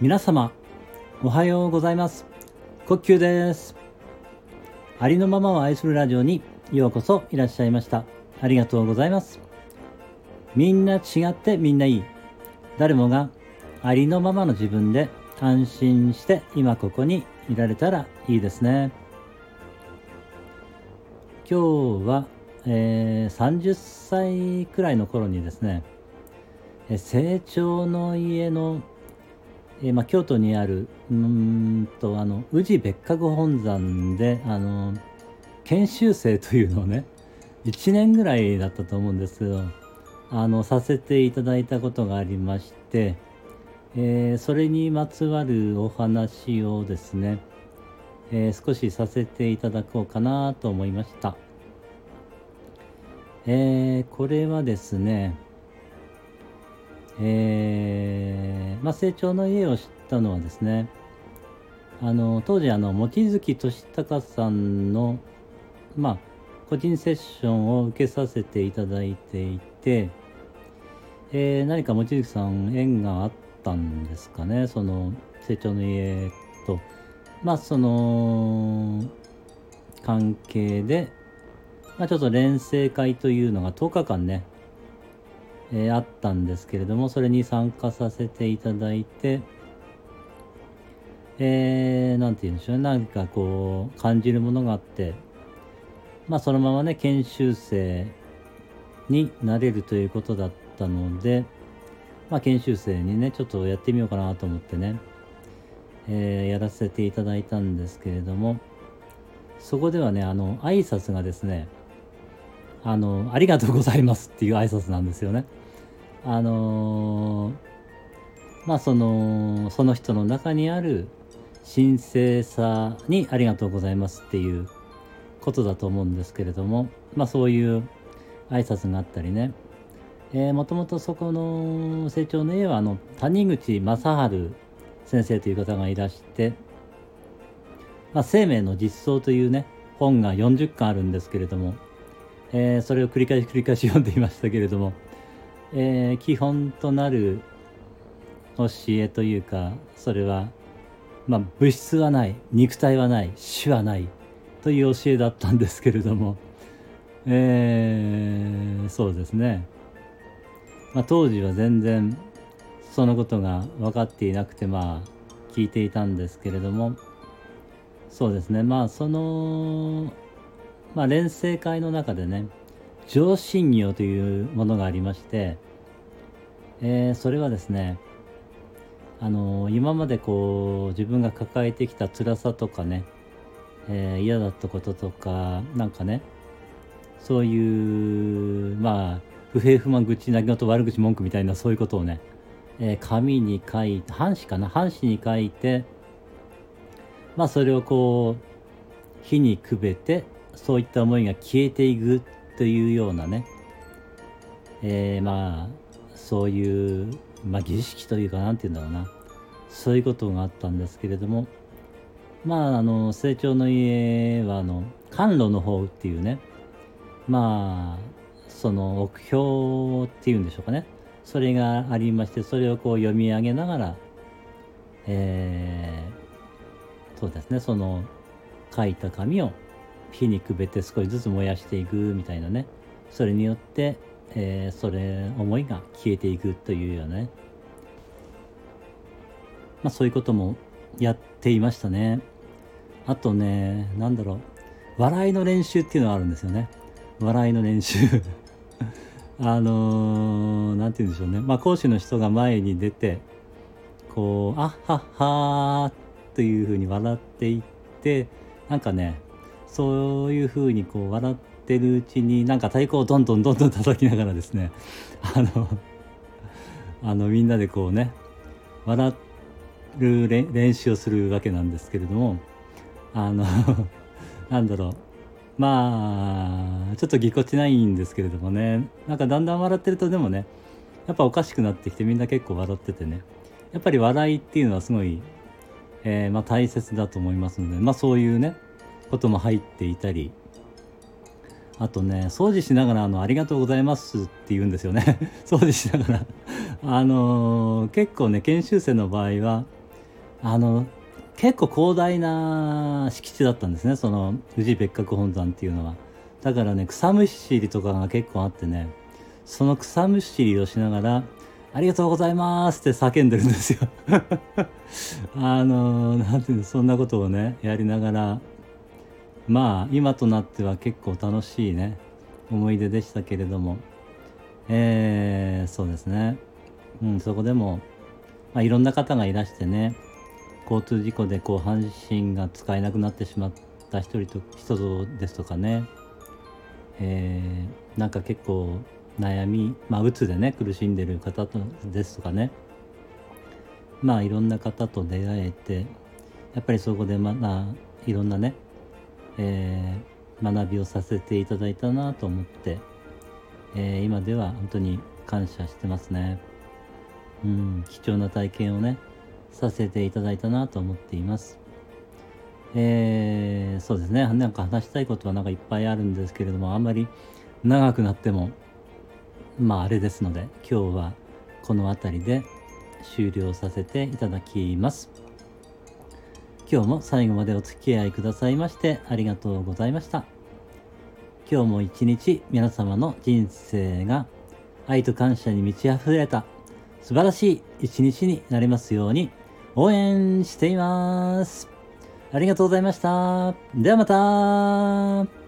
皆様おはようございます。呼吸です。ありのままを愛するラジオにようこそいらっしゃいました。ありがとうございます。みんな違ってみんないい。誰もがありのままの自分で安心して今ここにいられたらいいですね。今日は、えー、30歳くらいの頃にですねえ成長の家のえー、まあ、京都にあるうんとあの宇治別格本山であの研修生というのをね1年ぐらいだったと思うんですけどあのさせていただいたことがありまして、えー、それにまつわるお話をですね、えー、少しさせていただこうかなと思いました。えこれはですねえー、まあ、成長の家を知ったのはですねあの当時あの望月俊孝さんの、まあ、個人セッションを受けさせていただいていて、えー、何か望月さん縁があったんですかねその成長の家と。まあその関係で、まあ、ちょっと連成会というのが10日間ねえー、あったんですけれどもそれに参加させていただいてえー、なんて言うんでしょうね。何かこう感じるものがあってまあそのままね研修生になれるということだったのでまあ研修生にねちょっとやってみようかなと思ってね、えー、やらせていただいたんですけれどもそこではねあの挨拶がですねあの、ありがとうございますっていう挨拶なんですよね。あのー、まあその、その人の中にある神聖さにありがとうございますっていうことだと思うんですけれども、まあそういう挨拶があったりね、えー、もともとそこの成長の絵はあの谷口正治先生という方がいらして、まあ、生命の実相というね本が40巻あるんですけれどもえー、それを繰り返し繰り返し読んでいましたけれども、えー、基本となる教えというかそれは、まあ、物質はない肉体はない死はないという教えだったんですけれども、えー、そうですね、まあ、当時は全然そのことが分かっていなくてまあ聞いていたんですけれどもそうですね。まあそのまあ、連成会の中でね上信業というものがありまして、えー、それはですねあの今までこう自分が抱えてきた辛さとかね、えー、嫌だったこととかなんかねそういうまあ不平不満愚痴泣き言悪口文句みたいなそういうことをね、えー、紙に書いて半紙かな半紙に書いてまあそれをこう火にくべてそういった思いが消えていくというようなね、えー、まあそういう、まあ、儀式というか何て言うんだろうな。そういうことがあったんですけれども。まああの成長の家はあの甘露の方っていうね。まあその目標っていうんでしょうかね。それがありましてそれをこう読み上げながらえー、そうですね。その書いた紙を火にくべて少しずつ燃やしていくみたいなね。それによって、えー、それ思いが消えていくというようなね。まあそういうこともやっていましたね。あとね何だろう。笑いの練習っていうのがあるんですよね。笑いの練習。あの何、ー、て言うんでしょうね。まあ講師の人が前に出てこう「あっはっは」というふうに笑っていってなんかねそういうふうにこう笑ってるうちになんか太鼓をどんどんどんどん叩きながらですねあのあのみんなでこうね笑る練習をするわけなんですけれどもあの なんだろう。まあちょっとぎこちないんですけれどもねなんかだんだん笑ってるとでもねやっぱおかしくなってきてみんな結構笑っててねやっぱり笑いっていうのはすごい、えー、まあ、大切だと思いますのでまあそういうねことも入っていたりあとね掃除しながらあの「ありがとうございます」って言うんですよね。掃除しながら。あのー、結構ね研修生の場合はあの結構広大な敷地だったんですね。その宇治別格本山っていうのは。だからね草むしりとかが結構あってねその草むしりをしながら「ありがとうございます」って叫んでるんですよ。あのー、なんていうのそんなことをねやりながらまあ今となっては結構楽しいね思い出でしたけれども。えー、そうですね、うん、そこでも、まあ、いろんな方がいらしてね交通事故でこう半身が使えなくなってしまった一人と人ですとかね、えー、なんか結構悩みまあうつでね苦しんでる方とですとかね。まあいろんな方と出会えてやっぱりそこでまあいろんなねえー、学びをさせていただいたなと思って、えー、今では本当に感謝してますね。うん、貴重な体験をね、させていただいたなと思っています。えー、そうですね、なんか話したいことはなんかいっぱいあるんですけれども、あんまり長くなっても、まああれですので、今日はこの辺りで終了させていただきます。今日も最後までお付き合いくださいましてありがとうございました。今日も一日皆様の人生が愛と感謝に満ち溢れた素晴らしい一日になりますように応援しています。ありがとうございました。ではまた